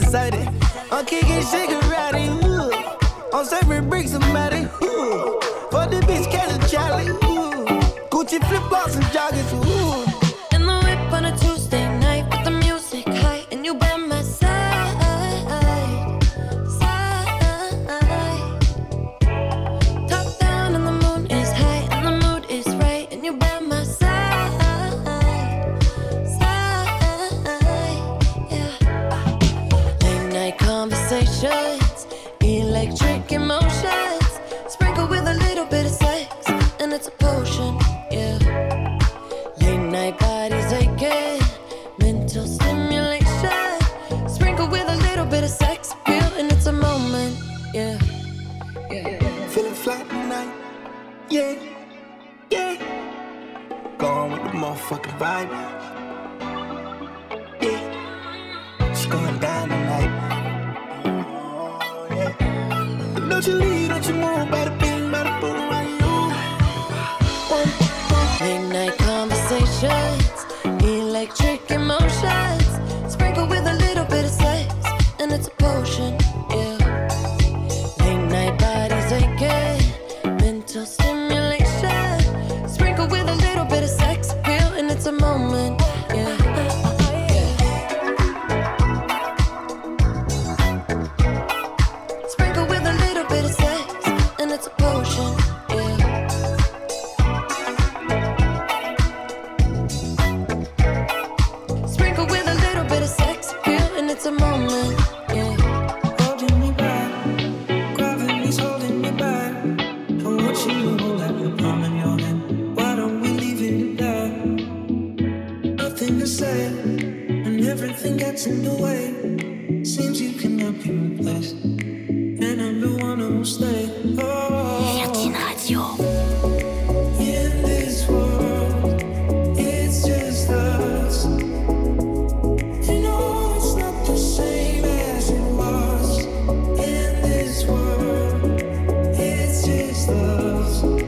decided 这 sisters.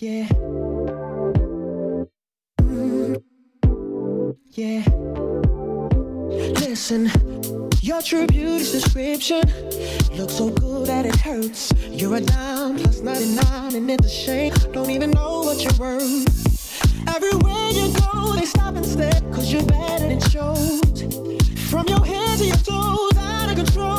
Yeah. Yeah. Listen, your true beauty's description looks so good that it hurts. You're a dime plus 99, and it's a shame. Don't even know what you're worth. Everywhere you go, they stop and stare, cause you're better than shows. From your head to your toes, out of control.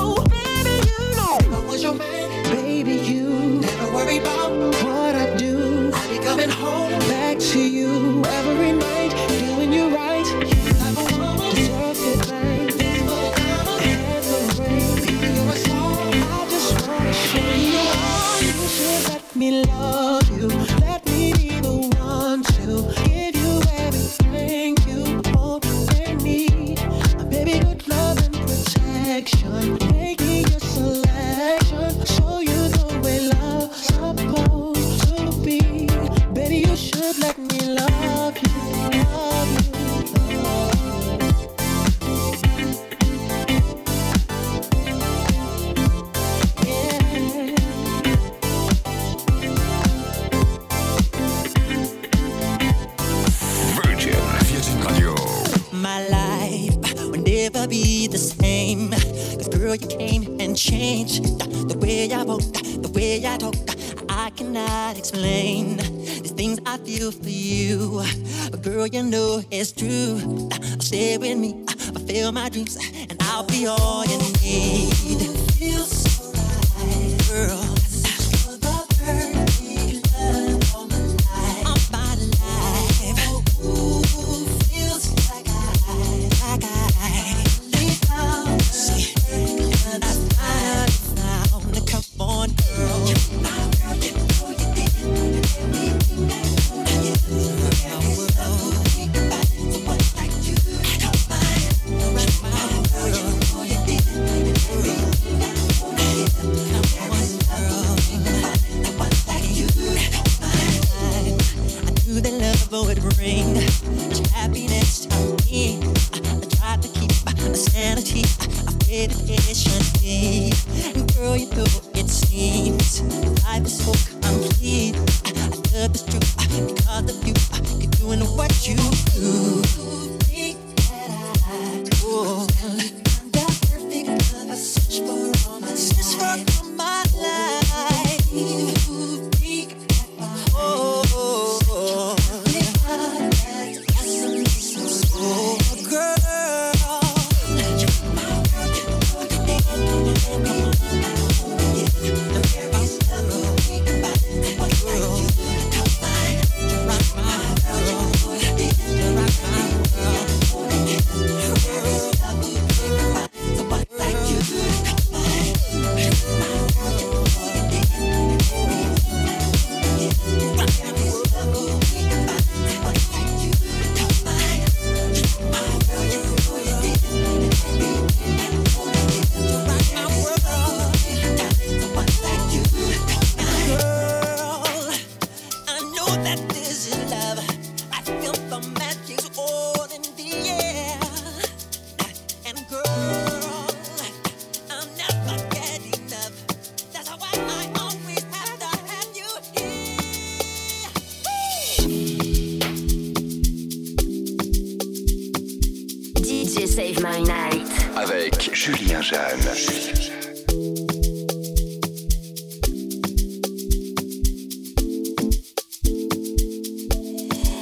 Avec Julien Jeanne.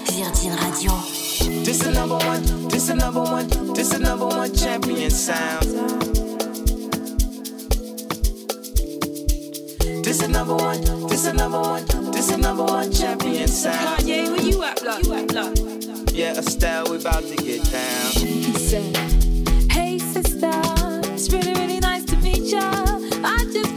Virgin Radio. This is number one, this is number one, this is number one champion sound. This is number one, this is number one, this is number one champion sound. You? A trip, I'd like to go.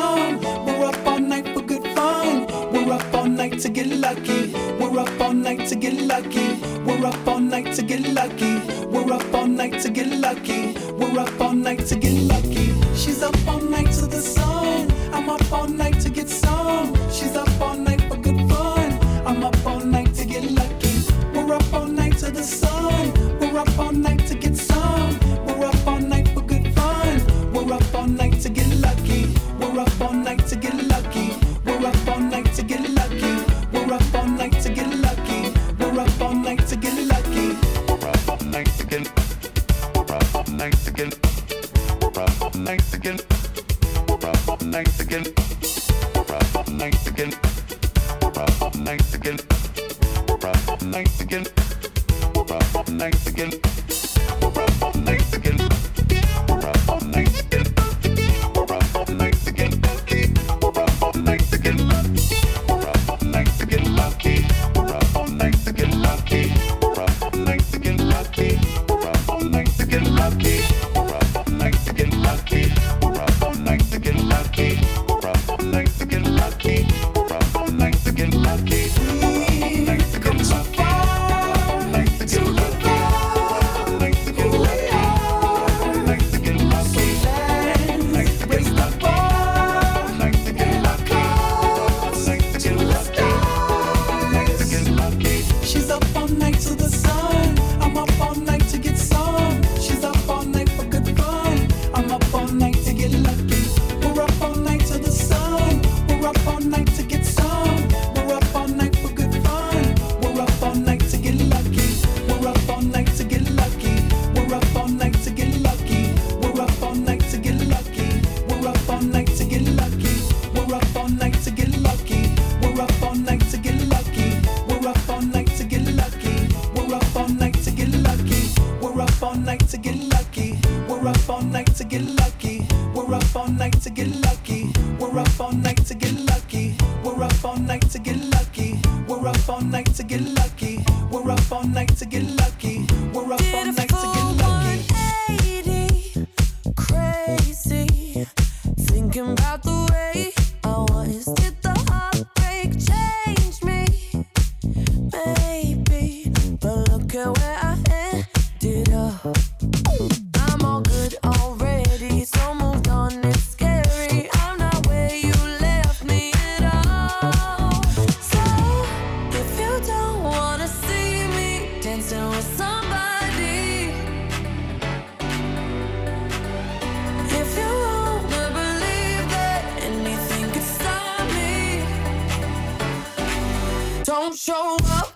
show up.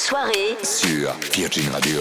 soirée sur Virgin Radio.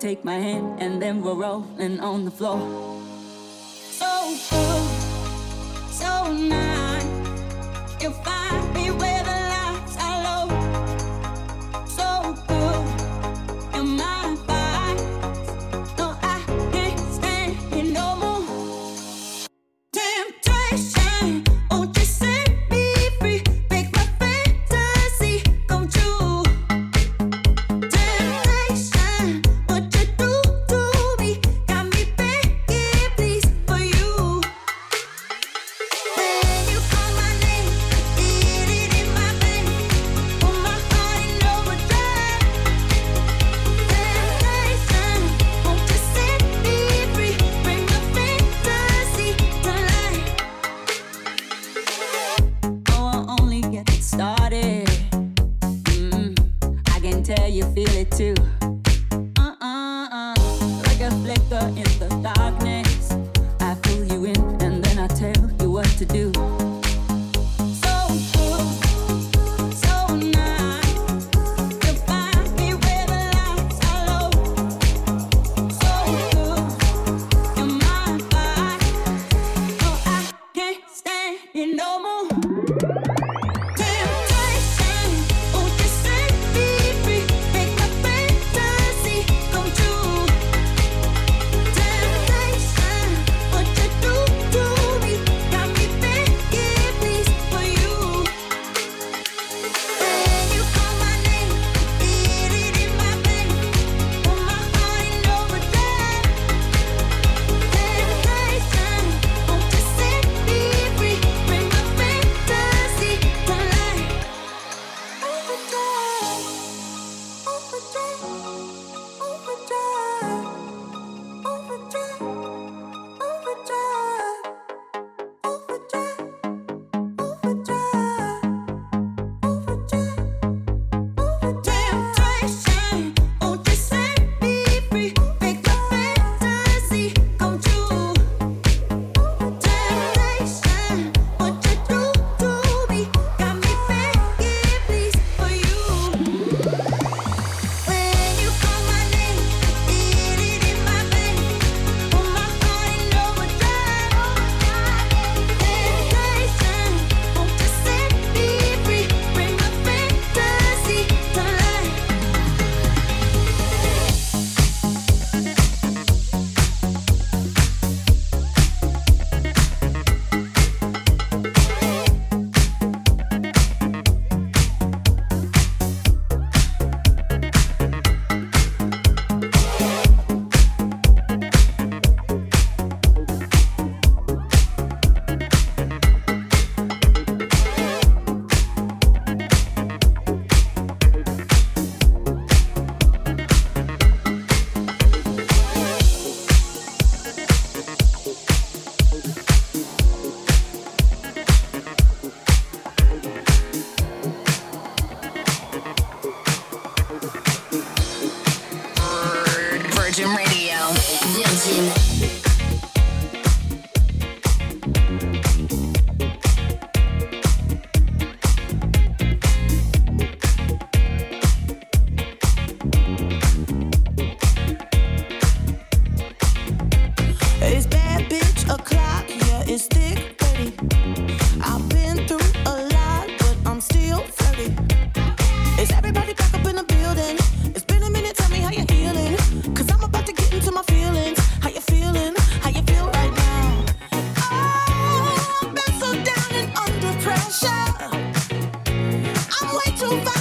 take my hand, and then we're rolling on the floor. So good, so nice. If I move.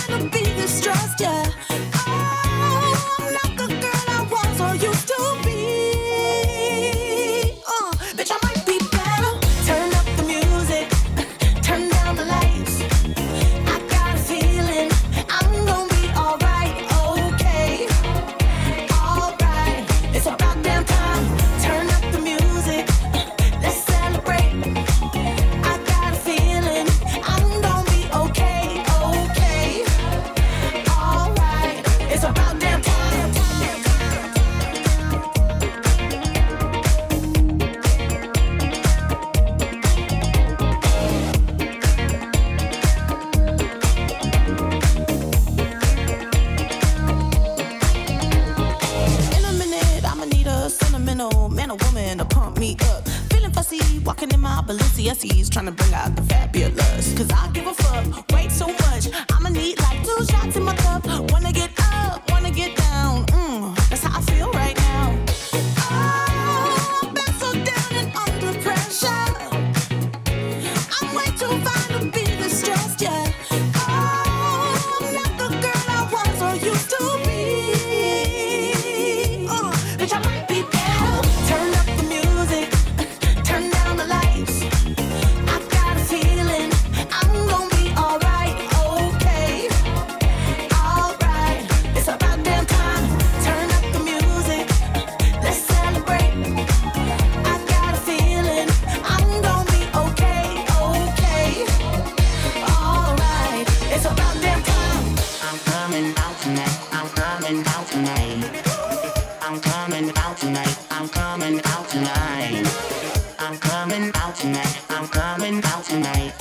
out tonight.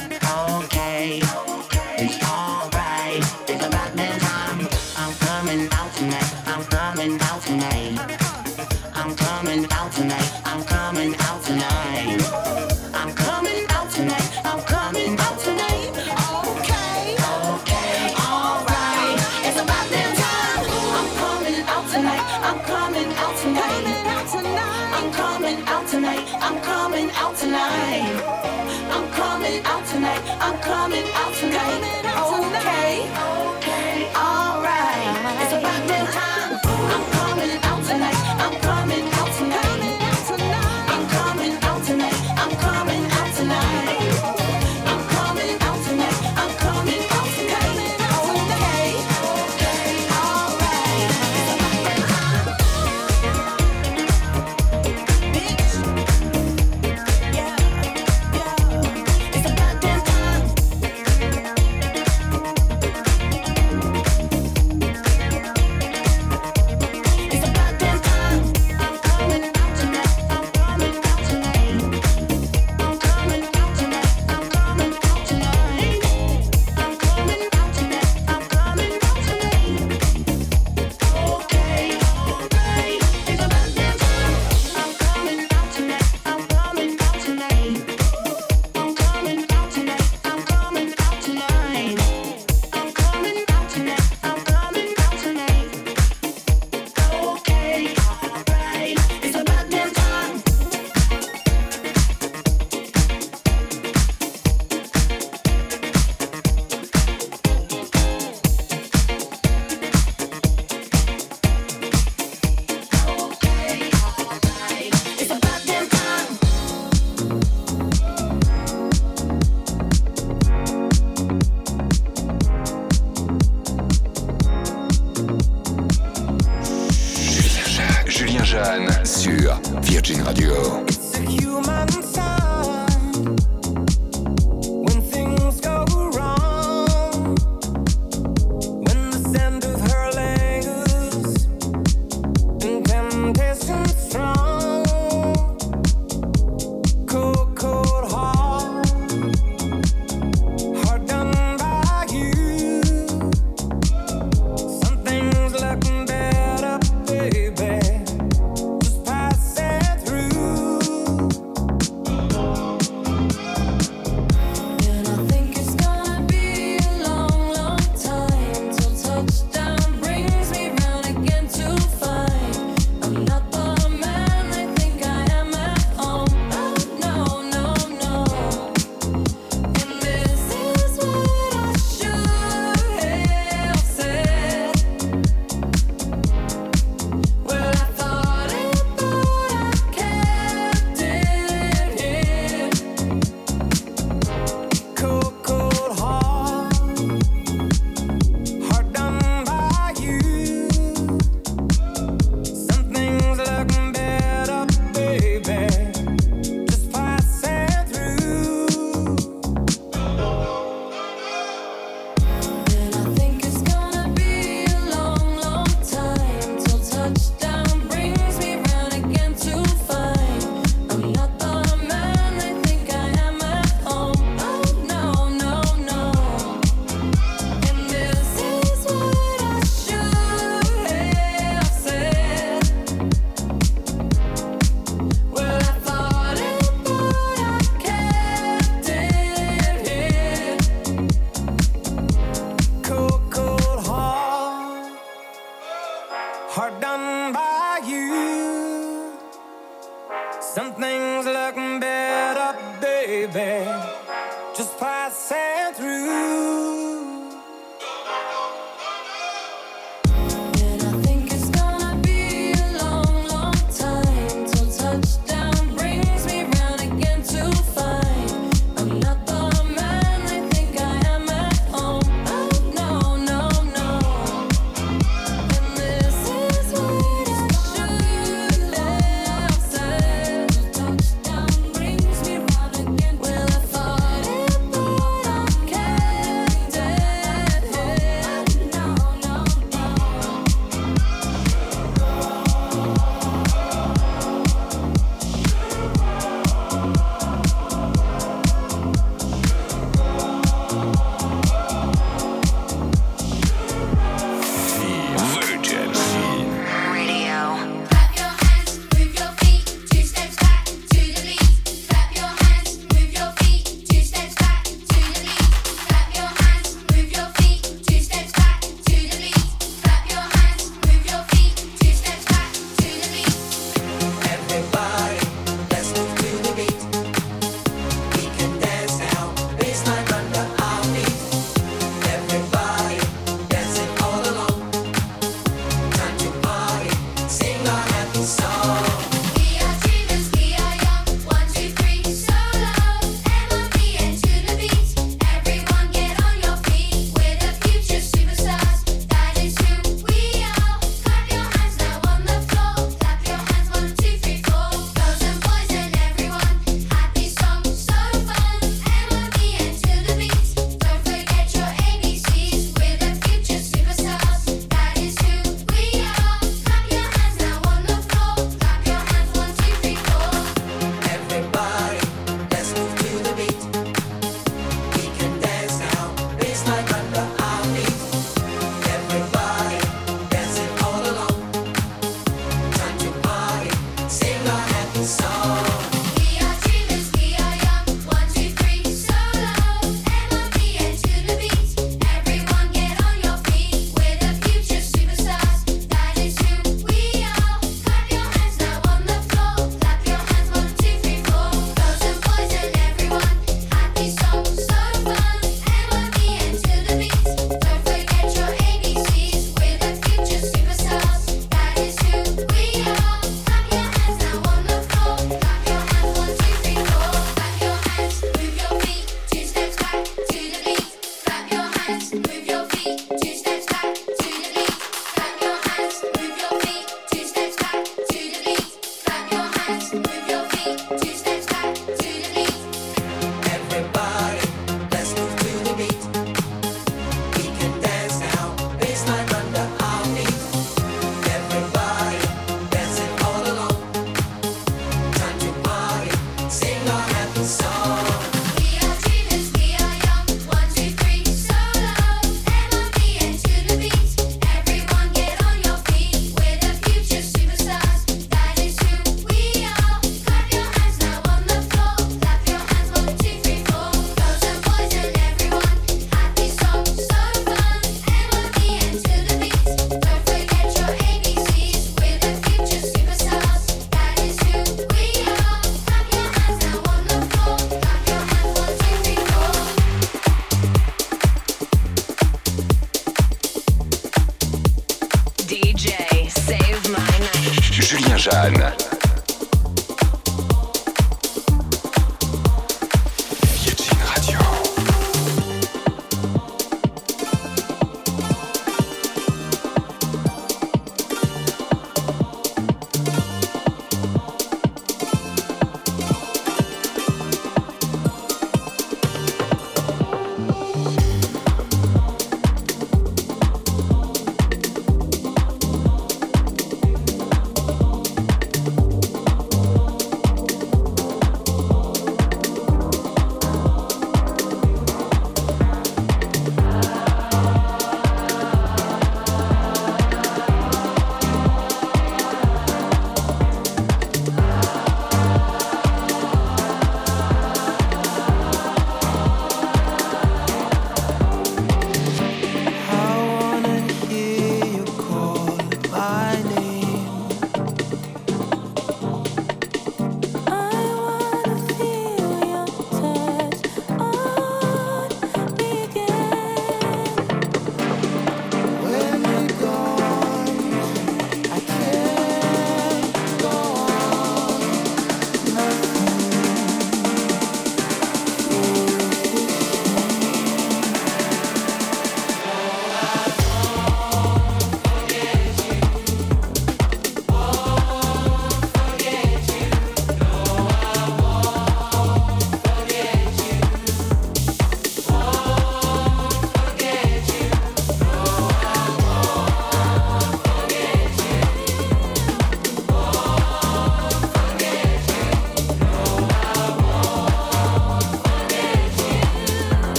Okay. I'm coming out tonight. Okay.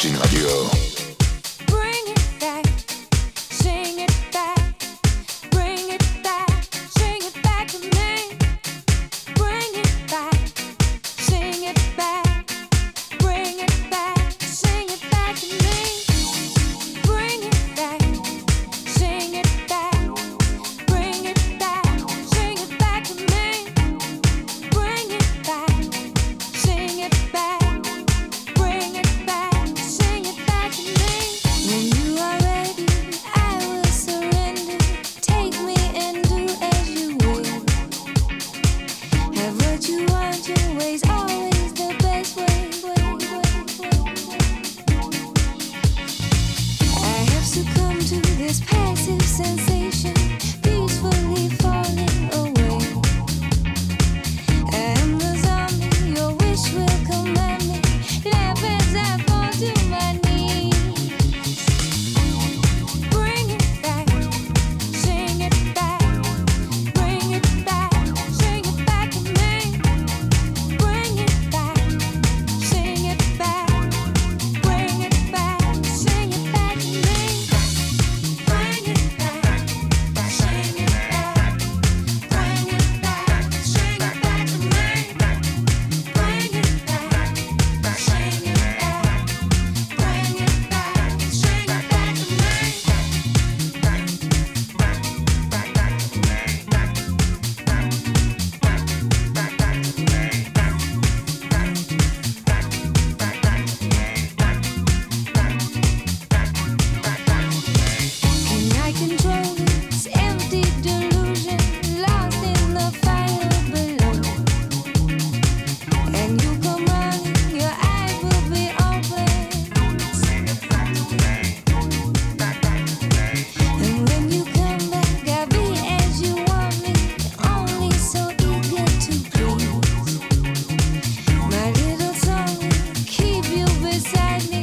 Sur you